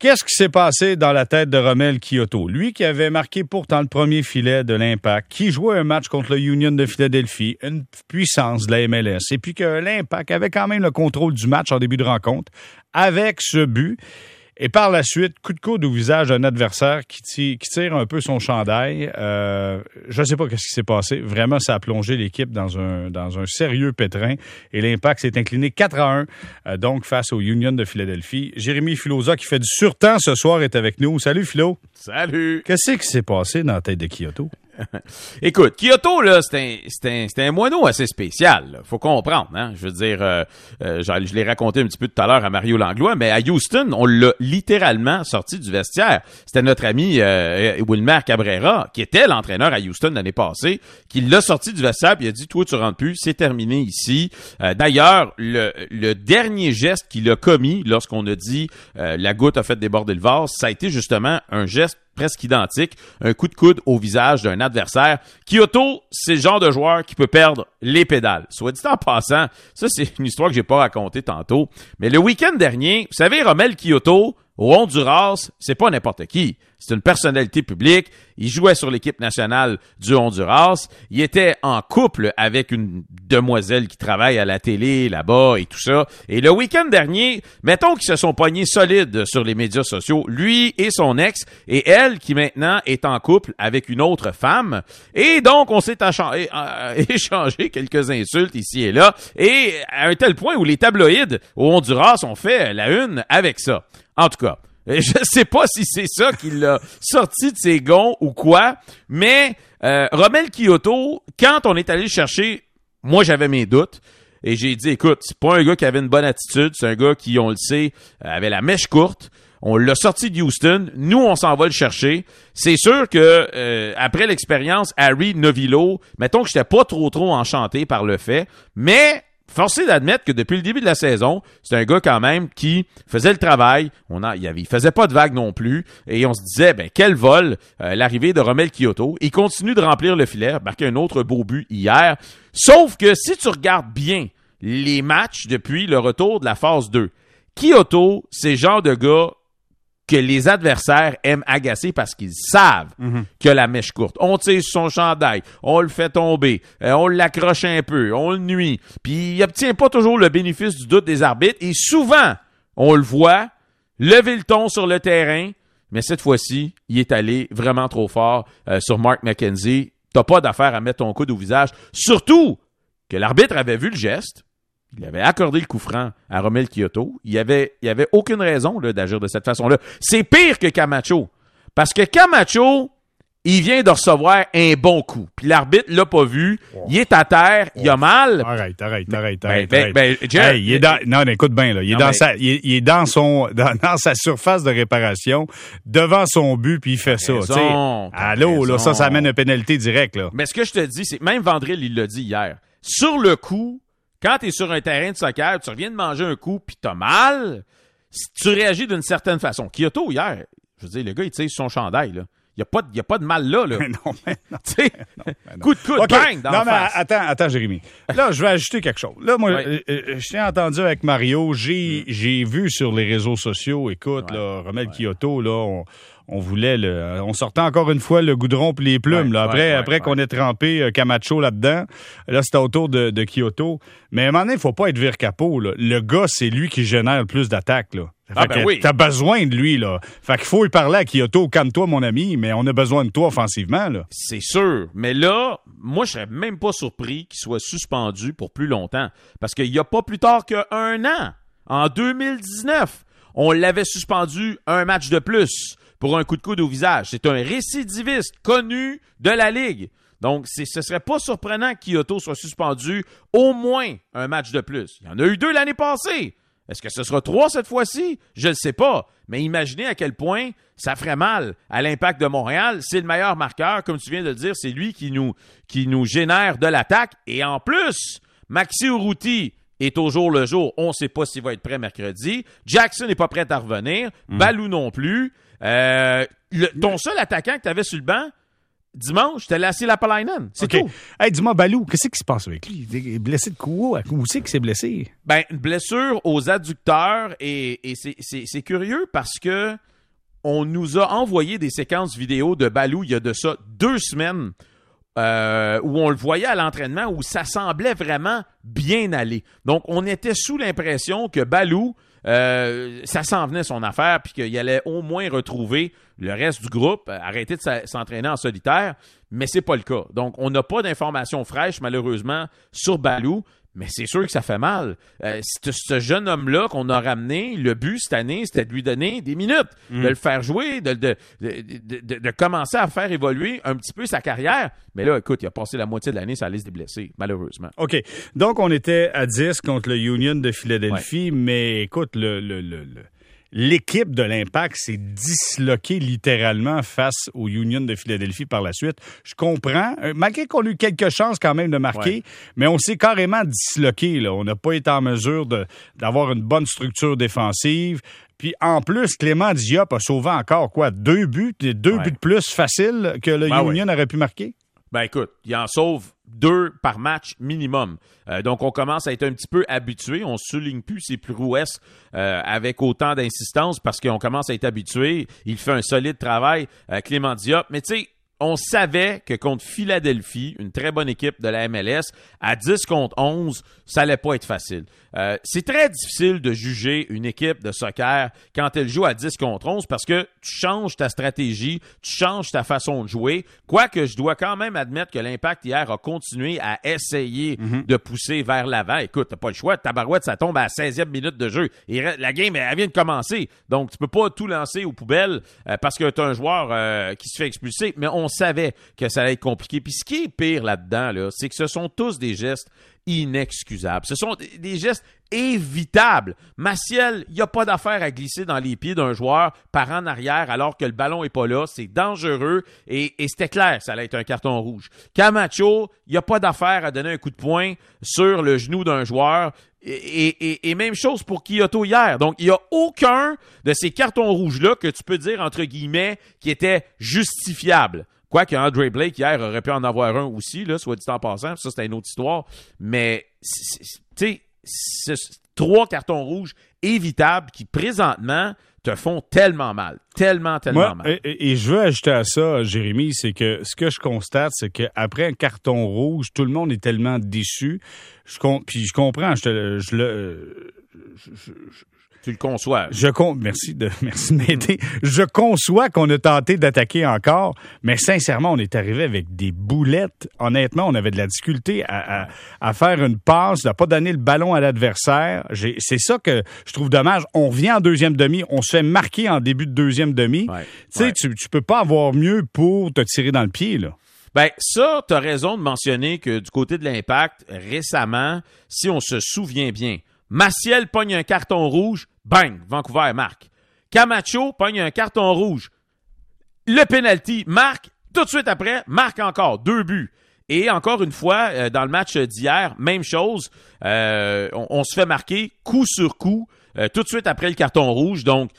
Qu'est-ce qui s'est passé dans la tête de Romel Kyoto? Lui qui avait marqué pourtant le premier filet de l'Impact, qui jouait un match contre le Union de Philadelphie, une puissance de la MLS, et puis que l'Impact avait quand même le contrôle du match en début de rencontre, avec ce but. Et par la suite, coup de coude au visage d'un adversaire qui, tire, un peu son chandail. Euh, je ne sais pas ce qui s'est passé. Vraiment, ça a plongé l'équipe dans un, dans un sérieux pétrin. Et l'Impact s'est incliné 4 à 1, euh, donc face au Union de Philadelphie. Jérémy Filosa, qui fait du surtemps ce soir, est avec nous. Salut, Philo. Salut. Qu'est-ce qui s'est passé dans la tête de Kyoto? Écoute, Kyoto, là, c'est un, un, un, moineau assez spécial. Faut comprendre, hein. Je veux dire, euh, euh, je l'ai raconté un petit peu tout à l'heure à Mario Langlois, mais à Houston, on l'a littéralement sorti du vestiaire. C'était notre ami euh, Wilmer Cabrera, qui était l'entraîneur à Houston l'année passée, qui l'a sorti du vestiaire puis il a dit, toi, tu rentres plus, c'est terminé ici. D'ailleurs, le, le, dernier geste qu'il a commis lorsqu'on a dit la goutte a fait déborder le vase, ça a été justement un geste presque identique, un coup de coude au visage d'un adversaire. Kyoto, c'est le genre de joueur qui peut perdre les pédales. Soit dit en passant, ça c'est une histoire que j'ai pas racontée tantôt, mais le week-end dernier, vous savez, Romel Kyoto, au Honduras, c'est pas n'importe qui. C'est une personnalité publique. Il jouait sur l'équipe nationale du Honduras. Il était en couple avec une demoiselle qui travaille à la télé là-bas et tout ça. Et le week-end dernier, mettons qu'ils se sont pognés solides sur les médias sociaux, lui et son ex, et elle qui maintenant est en couple avec une autre femme. Et donc, on s'est euh, échangé quelques insultes ici et là. Et à un tel point où les tabloïds au Honduras ont fait la une avec ça. En tout cas, je sais pas si c'est ça qui l'a sorti de ses gonds ou quoi, mais euh, Romel Kyoto, quand on est allé chercher, moi j'avais mes doutes. Et j'ai dit, écoute, c'est pas un gars qui avait une bonne attitude, c'est un gars qui, on le sait, avait la mèche courte. On l'a sorti de Houston. Nous, on s'en va le chercher. C'est sûr que euh, après l'expérience Harry Novillo, mettons que j'étais pas trop trop enchanté par le fait, mais forcé d'admettre que depuis le début de la saison, c'est un gars quand même qui faisait le travail. On a, il, avait, il faisait pas de vagues non plus. Et on se disait, ben, quel vol, euh, l'arrivée de Romel Kyoto. Il continue de remplir le filet, marqué un autre beau but hier. Sauf que si tu regardes bien les matchs depuis le retour de la phase 2, Kyoto, c'est genre de gars que les adversaires aiment agacer parce qu'ils savent mhm. que la mèche courte. On tire sur son chandail, on le fait tomber, euh, on l'accroche un peu, on le nuit, puis il obtient pas toujours le bénéfice du doute des arbitres et souvent, on le voit lever le ton sur le terrain, mais cette fois-ci, il est allé vraiment trop fort euh, sur Mark McKenzie. T'as pas d'affaire à mettre ton coude au visage, surtout que l'arbitre avait vu le geste, il avait accordé le coup franc à Romel Kyoto. Il n'y avait, il avait aucune raison d'agir de cette façon-là. C'est pire que Camacho. Parce que Camacho, il vient de recevoir un bon coup. Puis l'arbitre l'a pas vu. Il est à terre, il a mal. Arrête, arrête, arrête, ben, arrête. Ben, ben, il est dans, non, écoute bien, là. Il est, dans sa, il est, dans son, dans, sa surface de réparation, devant son but, puis il fait ça. Raison, Allô, là, ça, ça amène une pénalité directe, là. Mais ce que je te dis, c'est, même Vandril, il l'a dit hier. Sur le coup, quand tu es sur un terrain de soccer, tu reviens de manger un coup, puis t'as mal, tu réagis d'une certaine façon. Kyoto, hier, je veux dire, le gars, il tire son chandail, là. Il n'y a, pas de, y a pas de mal là. là. Mais non, mais non. coup de coude, bang, dans Non, mais attends, attends, Jérémy. Là, je vais ajouter quelque chose. Là, moi, euh, euh, je t'ai entendu avec Mario. J'ai, mm. j'ai vu sur les réseaux sociaux, écoute, là, Romel Kyoto, là, on, on voulait le, on sortait encore une fois le goudron puis les plumes. là. Après, après qu'on ait trempé euh, Camacho là-dedans, là, c'était autour de, de, Kyoto. Mais à un moment donné, il faut pas être vir capot. Là. Le gars, c'est lui qui génère le plus d'attaques. Ah ben oui. T'as besoin de lui, là. Fait qu'il faut y parler à Kyoto. Calme-toi, mon ami, mais on a besoin de toi offensivement, là. C'est sûr. Mais là, moi, je serais même pas surpris qu'il soit suspendu pour plus longtemps. Parce qu'il y a pas plus tard qu'un an. En 2019, on l'avait suspendu un match de plus pour un coup de coude au visage. C'est un récidiviste connu de la Ligue. Donc, ce serait pas surprenant que Kyoto soit suspendu au moins un match de plus. Il y en a eu deux l'année passée. Est-ce que ce sera trois cette fois-ci? Je ne sais pas. Mais imaginez à quel point ça ferait mal à l'impact de Montréal. C'est le meilleur marqueur, comme tu viens de le dire. C'est lui qui nous, qui nous génère de l'attaque. Et en plus, Maxi Urruti est toujours le jour. On ne sait pas s'il va être prêt mercredi. Jackson n'est pas prêt à revenir. Hmm. Balou non plus. Euh, ton seul attaquant que tu avais sur le banc, dimanche, c'était Lassie Lapalainen. C'est OK. tout. Hey, dis-moi, Balou, qu'est-ce qui se passe avec lui? Il est blessé de quoi? Où c'est qu'il s'est blessé? Ben, une blessure aux adducteurs et, et c'est- c'est c'est curieux parce que on nous a envoyé des séquences vidéo de Balou il y a de ça deux semaines euh, où on le voyait à l'entraînement où ça semblait vraiment bien aller. Donc, on était sous l'impression que Balou, euh, ça s'en venait son affaire, puis qu'il allait au moins retrouver le reste du groupe, euh, arrêter de s'entraîner en solitaire, mais c'est pas le cas. Donc, on n'a pas d'informations fraîches, malheureusement, sur Balou. Mais c'est sûr que ça fait mal. Euh, ce, jeune homme-là qu'on a ramené, le but cette année, c'était de lui donner des minutes, de le faire jouer, de, de, de, de- de- de commencer à faire évoluer un petit peu sa carrière. Mais là, écoute, il a passé la moitié de l'année sur la liste des blessés, malheureusement. OK. Donc, on était à 10 contre le Union de Philadelphie, mais écoute, le, le- le- le- l'équipe de l'Impact s'est disloquée littéralement face au Union de Philadelphie par la suite. Je comprends, euh, malgré qu'on a eu quelques chances quand même de marquer, Ouais. mais on s'est carrément disloqué. Là. On n'a pas été en mesure d'avoir une bonne structure défensive. Puis en plus, Clément Diop a sauvé encore quoi? Deux buts, deux Ouais. buts de plus faciles que le Ben Union aurait pu marquer? Ben écoute, il en sauve deux par match minimum. Euh, donc on commence à être un petit peu habitué. On souligne plus ses prouesses euh, avec autant d'insistance parce qu'on commence à être habitué. Il fait un solide travail, euh, Clément Diop. Mais tu sais, on savait que contre Philadelphie, une très bonne équipe de la MLS, à 10 contre 11, ça allait pas être facile. Euh, c'est très difficile de juger une équipe de soccer quand elle joue à 10 contre 11 parce que tu changes ta stratégie, tu changes ta façon de jouer. Quoique je dois quand même admettre que l'impact hier a continué à essayer de pousser vers l'avant. Écoute, t'as pas le choix. Tabarouette, ça tombe à la 16e minute de jeu. Et la game, elle vient de commencer. Donc, tu peux pas tout lancer aux poubelles euh, parce que t'as un joueur euh, qui se fait expulser. Mais on savait que ça allait être compliqué. Puis ce qui est pire là-dedans, là, c'est que ce sont tous des gestes inexcusables. Ce sont des- gestes évitables. Maciel, il n'y a pas d'affaire à glisser dans les pieds d'un joueur par en arrière alors que le ballon est pas là. C'est dangereux et, c'était clair ça allait être un carton rouge. Camacho, il n'y a pas d'affaire à donner un coup de poing sur le genou d'un joueur. Et- et même chose pour Kyoto hier. Donc, il n'y a aucun de ces cartons rouges-là que tu peux dire, entre guillemets, qui était justifiable. Quoique Andre Blake hier aurait pu en avoir un aussi, là, soit dit en passant, ça c'est une autre histoire. Mais tu sais, trois cartons rouges évitables qui présentement te font tellement mal, tellement tellement Moi, mal. et, je veux ajouter à ça, Jérémy, c'est que ce que je constate, c'est qu'après un carton rouge, tout le monde est tellement déçu. Je puis je comprends, je, te- je le, tu le conçois. je con- merci de, merci de m'aider. Je conçois qu'on a tenté d'attaquer encore, mais sincèrement, on est arrivé avec des boulettes. Honnêtement, on avait de la difficulté à, à- à faire une passe, à pas donner le ballon à l'adversaire. C'est ça que je trouve dommage. On revient en deuxième demi, on se fait marquer en début de deuxième demi. Ouais, Tu sais, ouais. tu, tu peux pas avoir mieux pour te tirer dans le pied, là. Ben, ça, tu as raison de mentionner que du côté de l'impact, récemment, si on se souvient bien, Maciel pogne un carton rouge, bang, Vancouver marque. Camacho pogne un carton rouge. Le penalty marque, tout de suite après, marque encore, deux buts. Et encore une fois, euh, dans le match d'hier, même chose, euh, on, se fait marquer coup sur coup. euh, tout de suite après le carton rouge. Donc,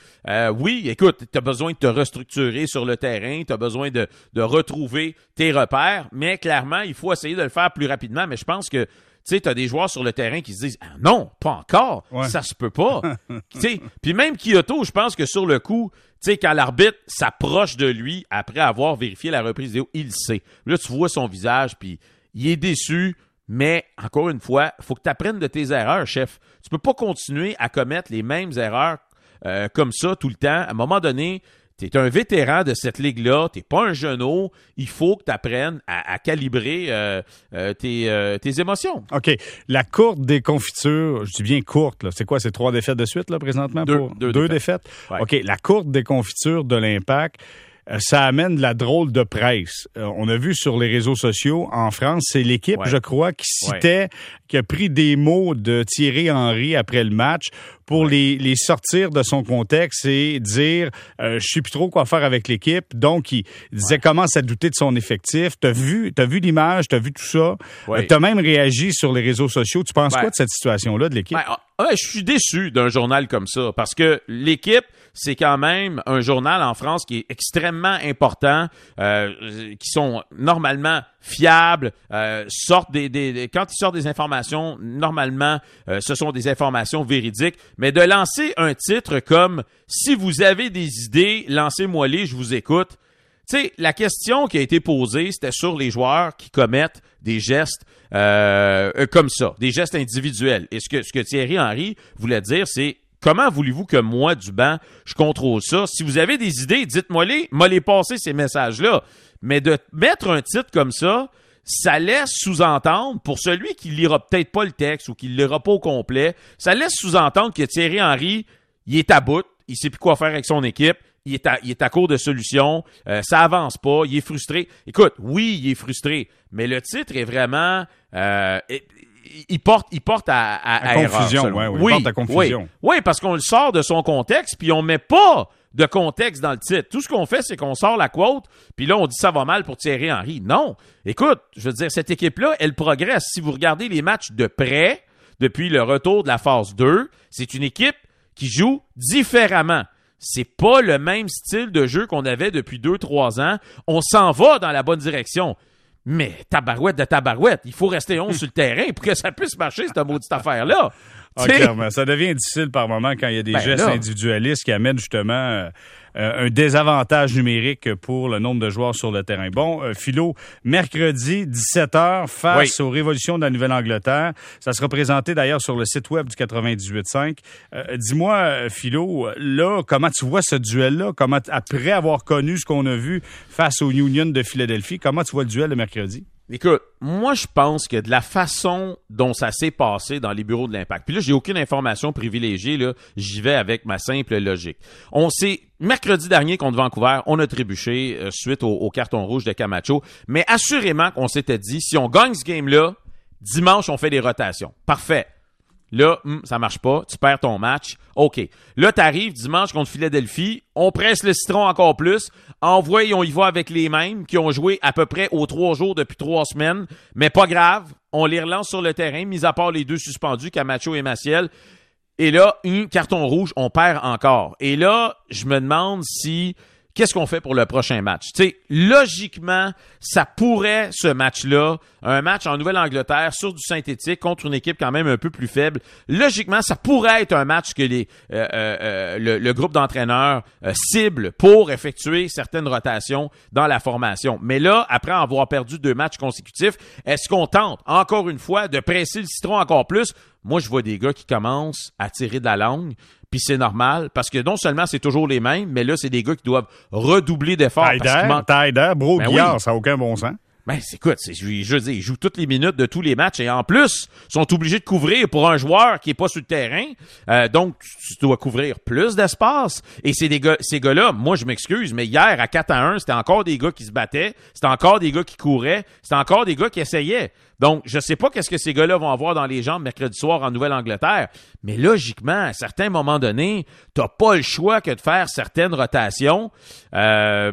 oui, écoute, tu as besoin de te restructurer sur le terrain, tu as besoin de, retrouver tes repères, mais clairement, il faut essayer de le faire plus rapidement. Mais je pense que, sais, tu as des joueurs sur le terrain qui se disent ah, non, pas encore, Ouais. ça se peut pas. Sais, Puis même Kyoto, je pense que sur le coup, tu sais, quand l'arbitre s'approche de lui après avoir vérifié la reprise vidéo, il le sait. Là, tu vois son visage, puis il est déçu. Mais encore une fois, faut que tu apprennes de tes erreurs, chef. Tu peux pas continuer à commettre les mêmes erreurs euh, comme ça tout le temps. À un moment donné, tu es un vétéran de cette ligue-là, tu pas un genou. Il faut que tu apprennes à, à calibrer euh, euh, tes, euh, tes émotions. OK. La courte des confitures, je dis bien courte, là. C'est quoi? C'est trois défaites de suite, là, présentement? Deux- pour... deux défaites? Ouais. OK. La courte des confitures de l'impact, ça amène de la drôle de presse. Euh, on a vu sur les réseaux sociaux, en France, c'est l'équipe, Ouais. je crois, qui citait, qui a pris des mots de Thierry Henry après le match pour les, les sortir de son contexte et dire euh, je sais plus trop quoi faire avec l'équipe. Donc, il disait commence à douter de son effectif. T'as vu, t'as vu l'image, t'as vu tout ça. Ouais. Euh, T'as même réagi sur les réseaux sociaux. Tu penses quoi de cette situation-là de l'équipe? Ben, ah, je suis déçu d'un journal comme ça parce que l'équipe, c'est quand même un journal en France qui est extrêmement important, euh, qui sont normalement fiables, euh, sortent des, des, quand ils sortent des informations, normalement, euh, ce sont des informations véridiques. Mais de lancer un titre comme si vous avez des idées, lancez-moi-les, je vous écoute. Tu sais, la question qui a été posée, c'était sur les joueurs qui commettent des gestes comme ça, des gestes individuels. Et ce que, ce que Thierry Henry voulait dire, c'est comment voulez-vous que moi, du banc, je contrôle ça? Si vous avez des idées, dites-moi-les, moi les passer ces messages-là. Mais de mettre un titre comme ça, ça laisse sous-entendre, pour celui qui lira peut-être pas le texte ou qui le lira pas au complet, ça laisse sous-entendre que Thierry Henry, il est à bout, il sait plus quoi faire avec son équipe, il est à, il court de solutions, euh, ça avance pas, il est frustré. Écoute, oui, il est frustré, mais le titre est vraiment... Euh, il porte, il porte à, à, confusion, oui, il porte à confusion. Oui, oui parce qu'on le sort de son contexte, puis on met pas de contexte dans le titre. Tout ce qu'on fait, c'est qu'on sort la quote, puis là, on dit ça va mal pour Thierry Henry. Non. Écoute, je veux dire, cette équipe-là, elle progresse. Si vous regardez les matchs de près, depuis le retour de la phase 2, c'est une équipe qui joue différemment. C'est pas le même style de jeu qu'on avait depuis 2-3 ans. On s'en va dans la bonne direction. Mais tabarouette de tabarouette, il faut rester 11 sur le terrain pour que ça puisse marcher, cette maudite affaire-là. Ah, clairement. Ça devient difficile par moment quand il y a des ben gestes individualistes qui amènent justement euh, euh, un désavantage numérique pour le nombre de joueurs sur le terrain. Bon, euh, Philo, mercredi, 17h, face aux révolutions de la Nouvelle-Angleterre. Ça sera présenté d'ailleurs sur le site web du 98.5. Dis-moi, Philo, là, comment tu vois ce duel-là? Comment, après avoir connu ce qu'on a vu face aux Union de Philadelphie, comment tu vois le duel de mercredi? Écoute, moi je pense que de la façon dont ça s'est passé dans les bureaux de l'impact, puis là j'ai aucune information privilégiée, là, j'y vais avec ma simple logique. On sait, mercredi dernier contre Vancouver, on a trébuché euh, suite au, carton rouge de Camacho, mais assurément qu'on s'était dit, si on gagne ce game-là, dimanche on fait des rotations. Parfait. Là, hmm, ça marche pas, tu perds ton match. OK. Là, t'arrives dimanche contre Philadelphie, on presse le citron encore plus, envoie on y va avec les mêmes qui ont joué à peu près aux trois jours depuis trois semaines, mais pas grave, on les relance sur le terrain, mis à part les deux suspendus, Camacho et Maciel. Et là, un carton rouge, on perd encore. Et là, je me demande si qu'est-ce qu'on fait pour le prochain match? Tu sais, logiquement, ça pourrait, ce match-là, un match en Nouvelle-Angleterre sur du synthétique contre une équipe quand même un peu plus faible, logiquement, ça pourrait être un match que les, euh, euh, euh, le, groupe d'entraîneurs cible pour effectuer certaines rotations dans la formation. Mais là, après avoir perdu deux matchs consécutifs, est-ce qu'on tente, encore une fois, de presser le citron encore plus? Moi, je vois des gars qui commencent à tirer de la langue. Puis c'est normal parce que non seulement c'est toujours les mêmes, mais là, c'est des gars qui doivent redoubler d'efforts. Taider, Bro, ben ça n'a aucun bon sens. Ben, écoute, je, je dis, ils jouent toutes les minutes de tous les matchs et en plus, sont obligés de couvrir pour un joueur qui est pas sur le terrain. Euh, donc, tu, dois couvrir plus d'espace. Et c'est des gars, ces gars-là, moi, je m'excuse, mais hier, à 4 à 1, c'était encore des gars qui se battaient, c'était encore des gars qui couraient, c'était encore des gars qui essayaient. Donc, je sais pas qu'est-ce que ces gars-là vont avoir dans les jambes mercredi soir en Nouvelle-Angleterre, mais logiquement, à certains moments donnés, t'as pas le choix que de faire certaines rotations. Euh,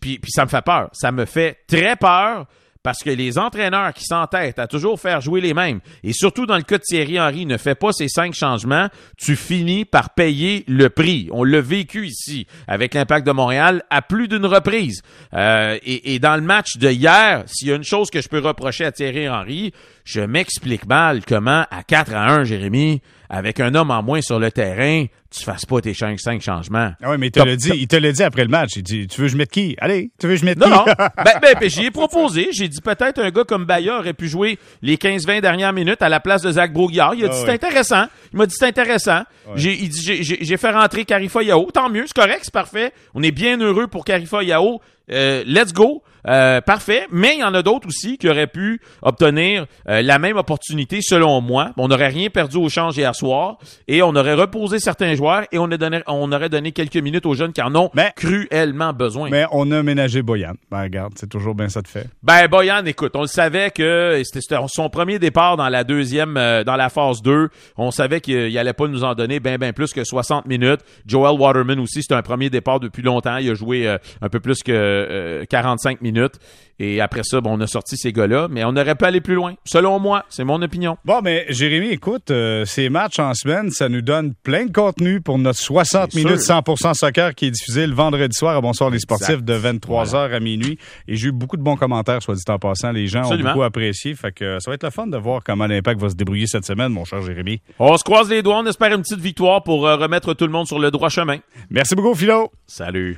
puis, puis ça me fait peur. Ça me fait très peur parce que les entraîneurs qui s'entêtent à toujours faire jouer les mêmes, et surtout dans le cas de Thierry Henry, ne fait pas ces cinq changements, tu finis par payer le prix. On l'a vécu ici avec l'Impact de Montréal à plus d'une reprise. Euh, et, et, dans le match de hier, s'il y a une chose que je peux reprocher à Thierry Henry, je m'explique mal comment à 4 à 1, Jérémy, avec un homme en moins sur le terrain, tu fasses pas tes cinq, changements. Ah oui, mais il te l'a dit, il te l'a dit après le match. Il dit, tu veux que je mette qui? Allez, tu veux que je mette qui? Non, non. ben, ben, ben j'y ai proposé. J'ai dit peut-être un gars comme Bayer aurait pu jouer les 15-20 dernières minutes à la place de Zach Broguillard. Il a dit, ah c'est intéressant. Il m'a dit, c'est intéressant. J'ai, il dit, j'ai, fait rentrer Carifa Yao. Tant mieux, c'est correct, c'est parfait. On est bien heureux pour Carifa Yao. Euh, let's go. Euh, parfait, mais il y en a d'autres aussi qui auraient pu obtenir euh, la même opportunité selon moi. On n'aurait rien perdu au change hier soir et on aurait reposé certains joueurs et on, a donné, on aurait donné quelques minutes aux jeunes qui en ont cruellement besoin. Mais on a ménagé Boyan. Ben regarde, c'est toujours bien ça de fait. Ben Boyan, écoute, on le savait que c'était son premier départ dans la deuxième, dans la phase 2. On savait qu'il allait pas nous en donner bien bien plus que 60 minutes. Joel Waterman aussi, c'était un premier départ depuis longtemps. Il a joué un peu plus que euh, 45 minutes. Et après ça, bon, on a sorti ces gars-là, mais on aurait pu aller plus loin. Selon moi, c'est mon opinion. Bon, mais Jérémy, écoute, euh, ces matchs en semaine, ça nous donne plein de contenu pour notre 60 C'est minutes sûr. 100% soccer qui est diffusé le vendredi soir à Bonsoir les Exact. sportifs de 23h à minuit. Et j'ai eu beaucoup de bons commentaires, soit dit en passant. Les gens Absolument. ont beaucoup apprécié. Fait que euh, ça va être le fun de voir comment l'Impact va se débrouiller cette semaine, mon cher Jérémy. On se croise les doigts, on espère une petite victoire pour euh, remettre tout le monde sur le droit chemin. Merci beaucoup, Philo. Salut.